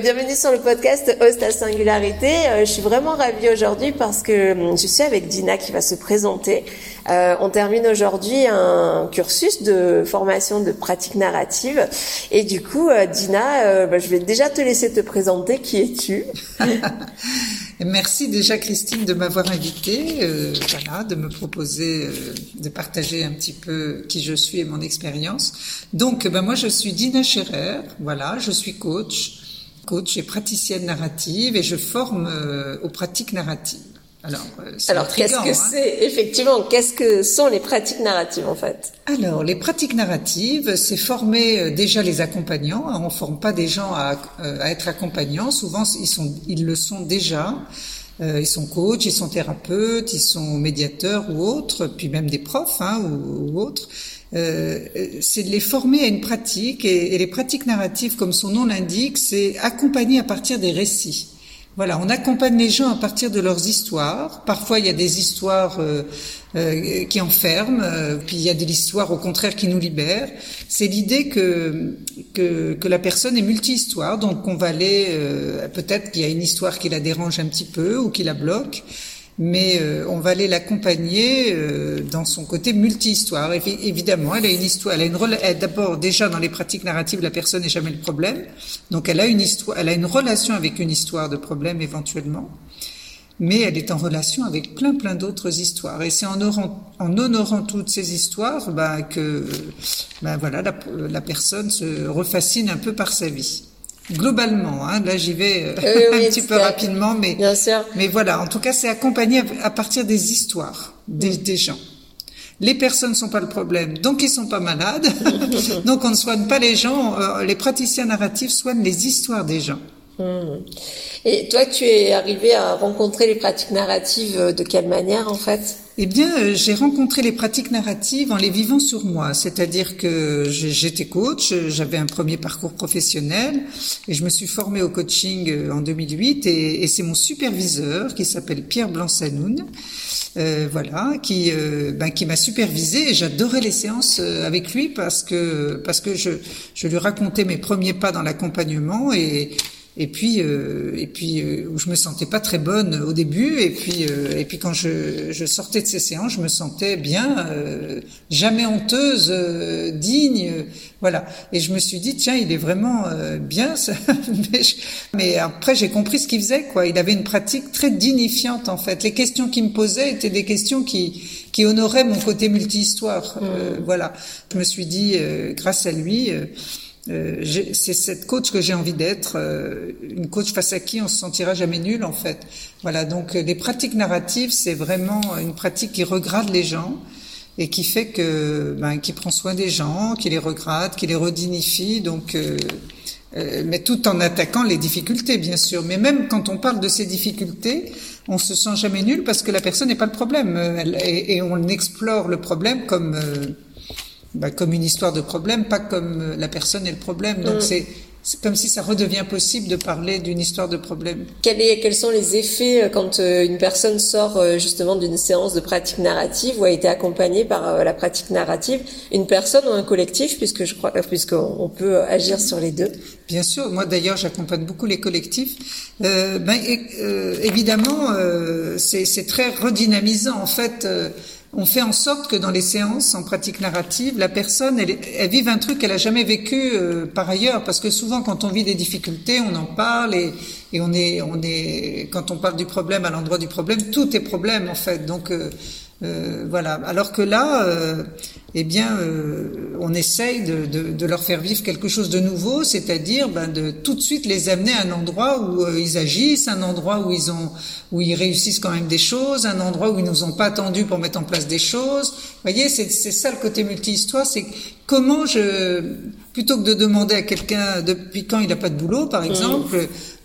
Bienvenue sur le podcast Host à Singularité. Euh, je suis vraiment ravie aujourd'hui parce que hum, je suis avec Dina qui va se présenter. Euh, on termine aujourd'hui un cursus de formation de pratique narrative. Et du coup, euh, Dina, bah, je vais déjà te laisser te présenter. Qui es-tu Merci déjà Christine de m'avoir invitée, voilà, de me proposer de partager un petit peu qui je suis et mon expérience. Donc, ben moi je suis Dina Scherer, voilà, je suis coach coach et praticienne narrative et je forme euh, aux pratiques narratives. Alors, euh, Alors qu'est-ce que hein. c'est effectivement Qu'est-ce que sont les pratiques narratives en fait? Alors, les pratiques narratives, c'est former euh, déjà les accompagnants. On forme pas des gens à, à, être accompagnants. Souvent, ils sont, ils le sont déjà. Ils sont coachs, ils sont thérapeutes, ils sont médiateurs ou autres, puis même des profs hein, ou, ou autres. Euh, c'est de les former à une pratique et, les pratiques narratives, comme son nom l'indique, c'est accompagner à partir des récits. Voilà, on accompagne les gens à partir de leurs histoires. Parfois, il y a des histoires euh, euh, qui enferment, puis il y a des histoires au contraire qui nous libèrent. C'est l'idée que, que, que la personne est multi-histoire, donc on va aller peut-être qu'il y a une histoire qui la dérange un petit peu ou qui la bloque mais euh, on va aller l'accompagner euh, dans son côté multi-histoire. Évidemment, elle a une histoire, elle a une d'abord déjà dans les pratiques narratives, la personne n'est jamais le problème, donc elle a une histoire, elle a une relation avec une histoire de problème éventuellement, mais elle est en relation avec plein plein d'autres histoires. Et c'est en, en, honorant toutes ces histoires bah, que bah, voilà la, la personne se refascine un peu par sa vie globalement. Hein, là, j'y vais euh, un petit peu rapidement, mais Bien sûr. mais voilà. En tout cas, c'est accompagné à partir des histoires des, des gens. Les personnes sont pas le problème, donc ils sont pas malades. donc on ne soigne pas les gens. Euh, les praticiens narratifs soignent les histoires des gens. Mm. Et toi, tu es arrivé à rencontrer les pratiques narratives euh, de quelle manière, en fait? Eh bien, euh, j'ai rencontré les pratiques narratives en les vivant sur moi. C'est-à-dire que j'étais coach, j'avais un premier parcours professionnel et je me suis formée au coaching euh, en 2008 et, c'est mon superviseur qui s'appelle Pierre Blanc-Sanoun, euh, voilà, qui euh, ben, qui m'a supervisé et j'adorais les séances avec lui parce que parce que je je lui racontais mes premiers pas dans l'accompagnement et et puis euh, et puis euh, où je me sentais pas très bonne au début et puis euh, et puis quand je, je, sortais de ces séances je me sentais bien jamais honteuse digne voilà et je me suis dit tiens il est vraiment bien ça. mais, après j'ai compris ce qu'il faisait quoi il avait une pratique très dignifiante en fait les questions qu'il me posait étaient des questions qui qui honoraient mon côté multi-histoire mmh. voilà je me suis dit grâce à lui euh, c'est cette coach que j'ai envie d'être, euh, une coach face à qui on se sentira jamais nul en fait. Voilà, donc euh, les pratiques narratives, c'est vraiment une pratique qui regrade les gens et qui fait que, ben, qui prend soin des gens, qui les regrade, qui les redignifie, donc, mais tout en attaquant les difficultés bien sûr. Mais même quand on parle de ces difficultés, on se sent jamais nul parce que la personne n'est pas le problème et, et, on explore le problème comme bah, comme une histoire de problème, pas comme euh, la personne est le problème. Donc mm. c'est c'est comme si ça redevient possible de parler d'une histoire de problème. Quel est, quels sont les effets euh, quand euh, une personne sort justement d'une séance de pratique narrative ou a été accompagnée par la pratique narrative, une personne ou un collectif, puisque je crois, puisqu'on peut agir sur les deux? Bien sûr, moi d'ailleurs j'accompagne beaucoup les collectifs. Euh, ben, évidemment, euh, c'est très redynamisant en fait on fait en sorte que dans les séances en pratique narrative, la personne, elle, elle vive un truc qu'elle a jamais vécu euh, par ailleurs, parce que souvent quand on vit des difficultés, on en parle et, et on est, on est, quand on parle du problème à l'endroit du problème, tout est problème en fait. Donc euh, euh, voilà. Alors que là, eh bien, euh, on essaye de, de, de, leur faire vivre quelque chose de nouveau, c'est-à-dire ben, de tout de suite les amener à un endroit où euh, ils agissent, un endroit où ils ont, où ils réussissent quand même des choses, un endroit où ils nous ont pas attendus pour mettre en place des choses. Vous voyez, c'est ça le côté multi-histoire, c'est comment je, plutôt que de demander à quelqu'un depuis quand il n'a pas de boulot, par mmh.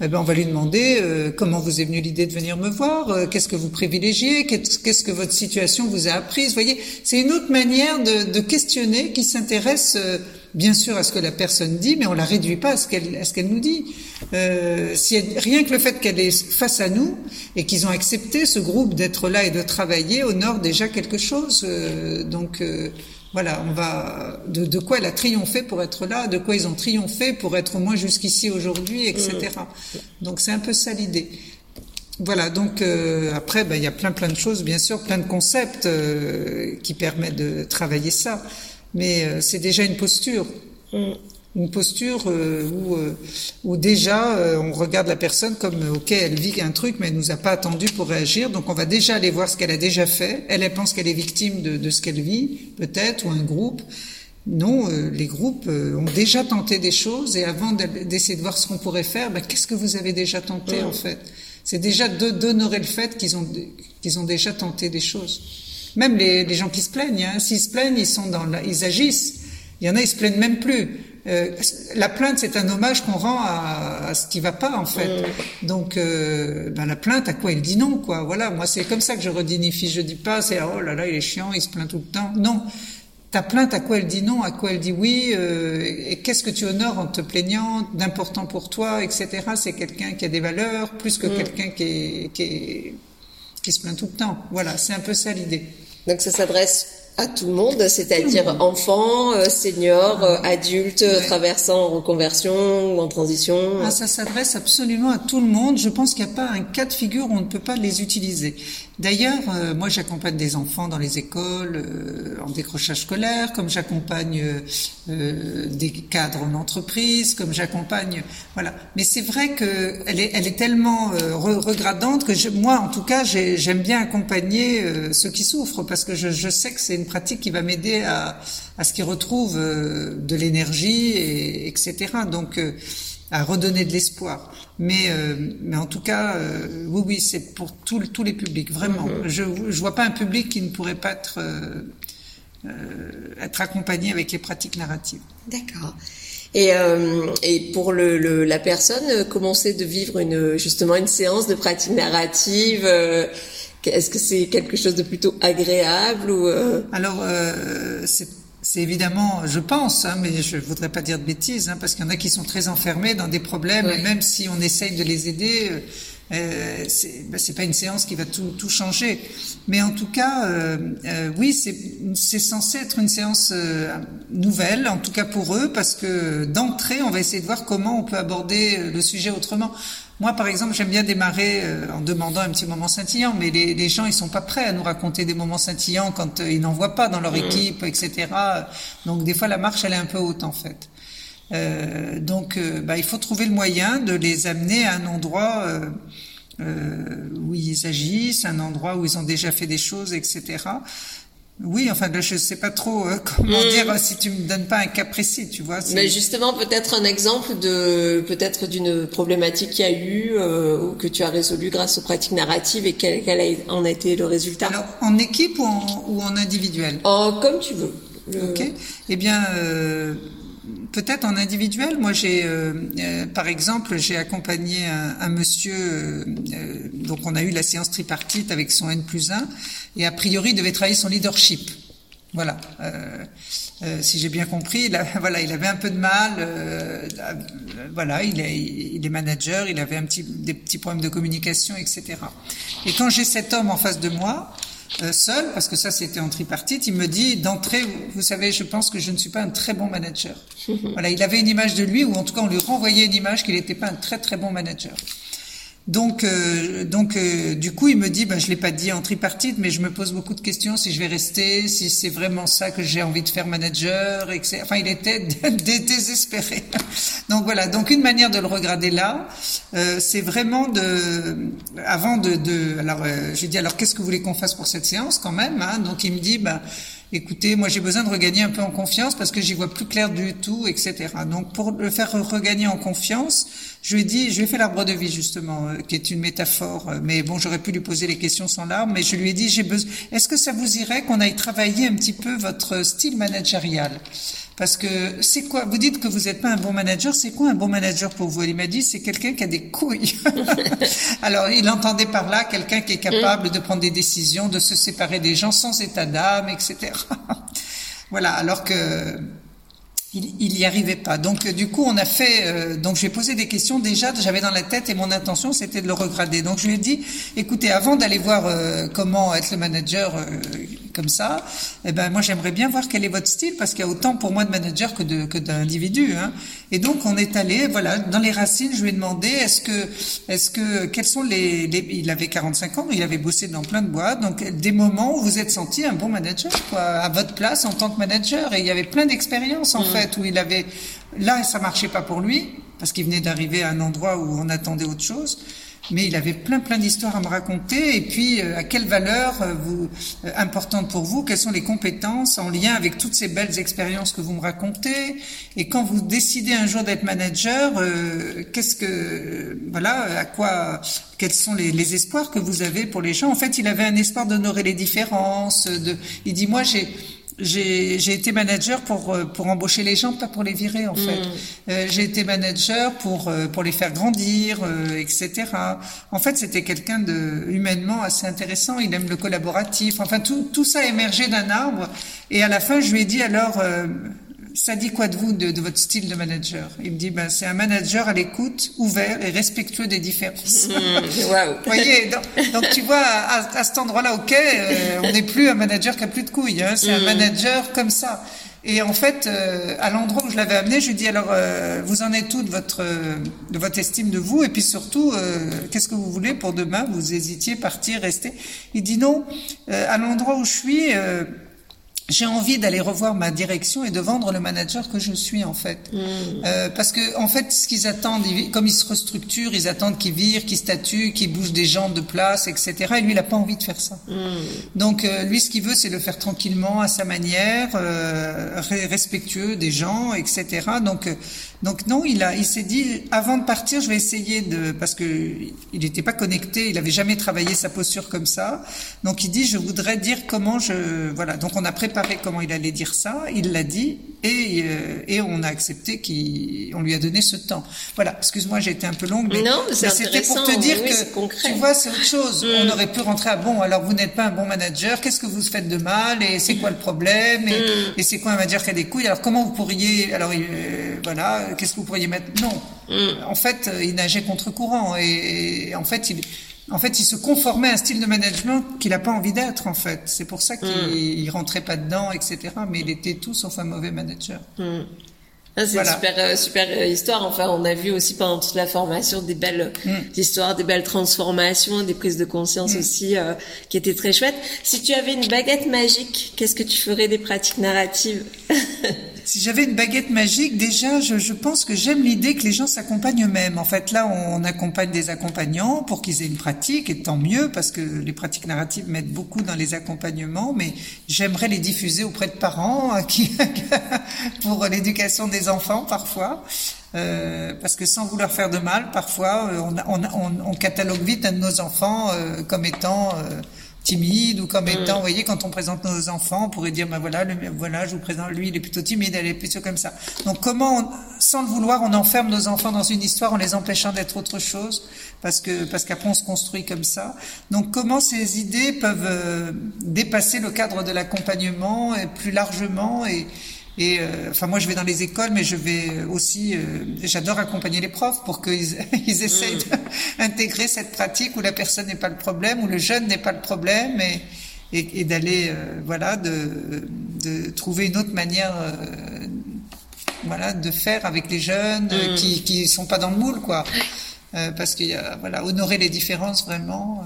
Eh ben on va lui demander euh, comment vous est venue l'idée de venir me voir, qu'est-ce que vous privilégiez, qu'est-ce que votre situation vous a apprise. Vous voyez, c'est une autre manière de de, questionner, qui s'intéresse euh, bien sûr à ce que la personne dit, mais on la réduit pas à ce qu'elle à ce qu'elle nous dit. Euh, si rien que le fait qu'elle est face à nous et qu'ils ont accepté ce groupe d'être là et de travailler honore déjà quelque chose. Euh, donc voilà, on va de, de, quoi elle a triomphé pour être là, de quoi ils ont triomphé pour être au moins jusqu'ici aujourd'hui, etc. Mm. Donc c'est un peu ça l'idée. Voilà, donc euh, après, ben, il y a plein plein de choses, bien sûr, plein de concepts euh, qui permettent de travailler ça, mais euh, c'est déjà une posture. Mm une posture euh, où, euh, où déjà euh, on regarde la personne comme ok elle vit un truc mais elle nous a pas attendu pour réagir. Donc on va déjà aller voir ce qu'elle a déjà fait. Elle elle pense qu'elle est victime de, de ce qu'elle vit peut-être ou un groupe. Non les groupes ont déjà tenté des choses. Et avant d'essayer de voir ce qu'on pourrait faire ben, qu'est-ce que vous avez déjà tenté en fait? C'est déjà d'honorer le fait qu'ils ont qu'ils ont déjà tenté des choses. Même les, les gens qui se plaignent hein, s'ils se plaignent ils sont dans ils agissent. Il y en a, ils se plaignent même plus. Euh, la plainte, c'est un hommage qu'on rend à, à, ce qui va pas en fait. Mm. Donc, euh, ben, la plainte, à quoi elle dit non, quoi. Voilà, moi c'est comme ça que je redinifie. Je dis pas, c'est oh là là, il est chiant, il se plaint tout le temps. Non, ta plainte, à quoi elle dit non, à quoi elle dit oui, euh, et qu'est-ce que tu honores en te plaignant, d'important pour toi, etc. C'est quelqu'un qui a des valeurs, plus que mm. quelqu'un qui, est, qui, est, qui se plaint tout le temps. Voilà, c'est un peu ça l'idée. Donc ça s'adresse à tout le monde, c'est-à-dire enfants, euh, seniors, euh, adultes traversant en reconversion ou en transition. Ah, ça s'adresse absolument à tout le monde. Je pense qu'il n'y a pas un cas de figure où on ne peut pas les utiliser. D'ailleurs, euh, moi j'accompagne des enfants dans les écoles euh, en décrochage scolaire, comme j'accompagne euh, des cadres en entreprise, comme j'accompagne, voilà. Mais c'est vrai que elle est, elle est tellement regradante que je, moi, en tout cas, j'aime bien accompagner ceux qui souffrent parce que je, je sais que c'est une pratique qui va m'aider à, à ce qu'ils retrouvent de l'énergie, et, etc. Donc à redonner de l'espoir. Mais, euh, mais en tout cas, euh, oui, oui, c'est pour tous les publics, vraiment. Mm-hmm. Je ne vois pas un public qui ne pourrait pas être, euh, être accompagné avec les pratiques narratives. D'accord. Et, et pour le, la personne, commencer de vivre une, justement une séance de pratique narrative, est-ce que c'est quelque chose de plutôt agréable ou Alors, c'est c'est évidemment, je pense, hein, mais je voudrais pas dire de bêtises, hein, parce qu'il y en a qui sont très enfermés dans des problèmes, et même si on essaye de les aider, euh, euh c'est ben, pas une séance qui va tout, tout changer. Mais en tout cas, euh, euh oui, c'est censé être une séance euh, nouvelle, en tout cas pour eux, parce que d'entrée, on va essayer de voir comment on peut aborder le sujet autrement. Moi, par exemple, j'aime bien démarrer euh, en demandant un petit moment scintillant, mais les, les, gens, ils sont pas prêts à nous raconter des moments scintillants quand euh, ils n'en voient pas dans leur équipe, etc. Donc, des fois, la marche, elle est un peu haute, en fait. Euh, donc, euh, bah, il faut trouver le moyen de les amener à un endroit où ils agissent, un endroit où ils ont déjà fait des choses, etc. Oui, enfin, je ne sais pas trop euh, comment mm. dire si tu me donnes pas un cas précis, tu vois. Mais justement, peut-être un exemple de peut-être d'une problématique qu'il y a eu euh, ou que tu as résolu grâce aux pratiques narratives et quel, quel en a été le résultat? Alors, en équipe ou en, ou en individuel? En comme tu veux. Ok. Eh bien. Euh, peut-être en individuel. Moi, j'ai, euh, euh, par exemple, j'ai accompagné un, monsieur. Euh, donc, on a eu la séance tripartite avec son N plus 1, et a priori, il devait travailler son leadership. Voilà. si j'ai bien compris, il voilà, il avait un peu de mal. voilà, il est, il est manager, il avait un petit, des petits problèmes de communication, etc. Et quand j'ai cet homme en face de moi, euh, seul, parce que ça c'était en tripartite, il me dit d'entrée, vous savez, je pense que je ne suis pas un très bon manager. voilà, il avait une image de lui, ou en tout cas on lui renvoyait une image qu'il n'était pas un très très bon manager. Donc, euh, donc euh, du coup, il me dit, ben, je l'ai pas dit en tripartite, mais je me pose beaucoup de questions si je vais rester, si c'est vraiment ça que j'ai envie de faire manager, etc. Enfin, il était désespéré. donc voilà. Donc une manière de le regarder là, euh, c'est vraiment de, avant de, de alors, j'ai dit, alors qu'est-ce que vous voulez qu'on fasse pour cette séance quand même hein? Donc il me dit, ben écoutez, moi j'ai besoin de regagner un peu en confiance parce que j'y vois plus clair du tout, etc. Donc pour le faire regagner en confiance, je lui ai dit, je lui ai fait l'arbre de vie justement, euh, qui est une métaphore, euh, mais bon, j'aurais pu lui poser les questions sans l'arbre, mais je lui ai dit, j'ai besoin, est-ce que ça vous irait qu'on aille travailler un petit peu votre style managérial? Parce que c'est quoi Vous dites que vous n'êtes pas un bon manager. C'est quoi un bon manager pour vous? Il m'a dit c'est quelqu'un qui a des couilles. Alors il entendait par là quelqu'un qui est capable de prendre des décisions, de se séparer des gens sans état d'âme, etc. voilà. Alors que il, il y arrivait pas. Donc du coup, on a fait. Euh, donc j'ai posé des questions déjà. J'avais dans la tête et mon intention c'était de le regrader. Donc je lui ai dit, écoutez, avant d'aller voir euh, comment être le manager, euh, comme ça. Eh ben moi j'aimerais bien voir quel est votre style parce qu'il y a autant pour moi de manager que de que d'individus. Hein. Et donc on est allé voilà dans les racines. Je lui ai demandé est-ce que est-ce que quels sont les, les, il avait 45 ans, il avait bossé dans plein de boîtes. Donc des moments où vous êtes senti un bon manager quoi à votre place en tant que manager. Et il y avait plein d'expériences en mmh. fait où il avait là ça marchait pas pour lui parce qu'il venait d'arriver à un endroit où on attendait autre chose mais il avait plein plein d'histoires à me raconter et puis euh, à quelle valeur euh, vous euh, importante pour vous, quelles sont les compétences en lien avec toutes ces belles expériences que vous me racontez? Et quand vous décidez un jour d'être manager, qu'est-ce que voilà à quoi quels sont les, les, espoirs que vous avez pour les gens? En fait, il avait un espoir d'honorer les différences. De, il dit moi j'ai j'ai été manager pour euh, pour embaucher les gens, pas pour les virer en fait. Mm. Euh, j'ai été manager pour euh, pour les faire grandir, etc. En fait, c'était quelqu'un de humainement assez intéressant. Il aime le collaboratif. Enfin, tout tout ça émergé d'un arbre. Et à la fin, je lui ai dit alors ça dit quoi de vous, de, votre style de manager? Il me dit, ben, c'est un manager à l'écoute, ouvert et respectueux des différences. Mmh, wow. Vous voyez, donc, tu vois, à, cet endroit-là, ok, euh, on n'est plus un manager qui a plus de couilles, hein, c'est un mmh. manager comme ça. Et en fait, euh, à l'endroit où je l'avais amené, je lui dis alors, euh, vous en êtes tout de votre de votre estime de vous, et puis surtout, qu'est-ce que vous voulez pour demain? Vous hésitiez, partir, rester Il dit non. à l'endroit où je suis j'ai envie d'aller revoir ma direction et de vendre le manager que je suis en fait, mm. euh, parce que en fait, ce qu'ils attendent, comme ils se restructurent, ils attendent qu'ils virent, qu'ils statuent, qu'ils bougent des gens de place, etc. Et lui, il a pas envie de faire ça. Mm. Donc euh, lui, ce qu'il veut, c'est le faire tranquillement, à sa manière, euh, respectueux des gens, etc. Donc euh, donc non, il a, il s'est dit avant de partir, je vais essayer de, parce que il n'était pas connecté, il avait jamais travaillé sa posture comme ça. Donc il dit, je voudrais dire comment je, voilà. Donc on a préparé comment il allait dire ça, il l'a dit et euh, et on a accepté qu'on lui a donné ce temps. Voilà. Excuse-moi, j'ai été un peu longue, mais, non, c'était pour te dire que tu vois, c'est autre chose. Mm. On aurait pu rentrer à bon. Alors vous n'êtes pas un bon manager. Qu'est-ce que vous faites de mal et c'est quoi le problème et, mm. et c'est quoi un manager qui a des couilles? Alors comment vous pourriez, alors euh, voilà qu'est-ce que vous pourriez mettre? Non. Mm. En fait, euh, il nageait contre courant et, en fait, il, en fait, il se conformait à un style de management qu'il n'a pas envie d'être. En fait, c'est pour ça qu'il mm. rentrait pas dedans, etc. Mais il était tout sauf un mauvais manager. Mm. Ah, c'est une super euh, super euh, histoire. Enfin, on a vu aussi pendant toute la formation des belles histoires, des belles transformations, des prises de conscience aussi qui étaient très chouettes. Si tu avais une baguette magique, qu'est-ce que tu ferais des pratiques narratives? Si j'avais une baguette magique, déjà, je, je pense que j'aime l'idée que les gens s'accompagnent eux-mêmes. En fait, là, on accompagne des accompagnants pour qu'ils aient une pratique, et tant mieux, parce que les pratiques narratives m'aident beaucoup dans les accompagnements, mais j'aimerais les diffuser auprès de parents euh, qui, pour l'éducation des enfants, parfois. Euh, parce que sans vouloir faire de mal, parfois, euh, on, on, on, catalogue vite un de nos enfants euh, comme étant euh, timide ou comme mm. étant, vous voyez, quand on présente nos enfants, on pourrait dire, ben voilà, le, voilà, je vous présente, lui, il est plutôt timide, elle est plutôt comme ça. Donc comment, sans le vouloir, on enferme nos enfants dans une histoire en les empêchant d'être autre chose, parce que parce qu'après on se construit comme ça. Donc comment ces idées peuvent euh, dépasser le cadre de l'accompagnement et plus largement et et euh, enfin, moi, je vais dans les écoles, mais je vais aussi. Euh, j'adore accompagner les profs pour qu'ils ils essayent mm. d'intégrer cette pratique où la personne n'est pas le problème, où le jeune n'est pas le problème, et, et, et d'aller, euh, voilà, de, de trouver une autre manière. voilà, de faire avec les jeunes mm. qui qui sont pas dans le moule, quoi. Euh, parce qu'il y a voilà honorer les différences vraiment.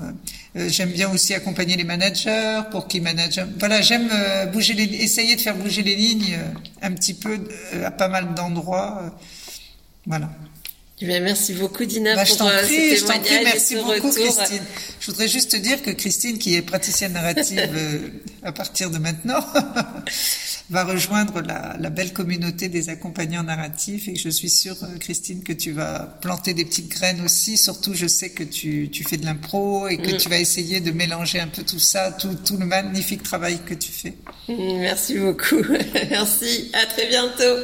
Euh, euh, j'aime bien aussi accompagner les managers pour qu'ils managent. Voilà, j'aime bouger les, essayer de faire bouger les lignes un petit peu à pas mal d'endroits. voilà. Eh bien, merci beaucoup Dina bah, pour je t'en prie, je t'en prie, merci beaucoup Christine. Je voudrais juste te dire que Christine, qui est praticienne narrative à partir de maintenant, va rejoindre la, la, belle communauté des accompagnants narratifs et je suis sûre, euh, Christine, que tu vas planter des petites graines aussi. Surtout, je sais que tu, tu fais de l'impro et que mm. tu vas essayer de mélanger un peu tout ça, tout, tout le magnifique travail que tu fais. Merci beaucoup. Merci. À très bientôt.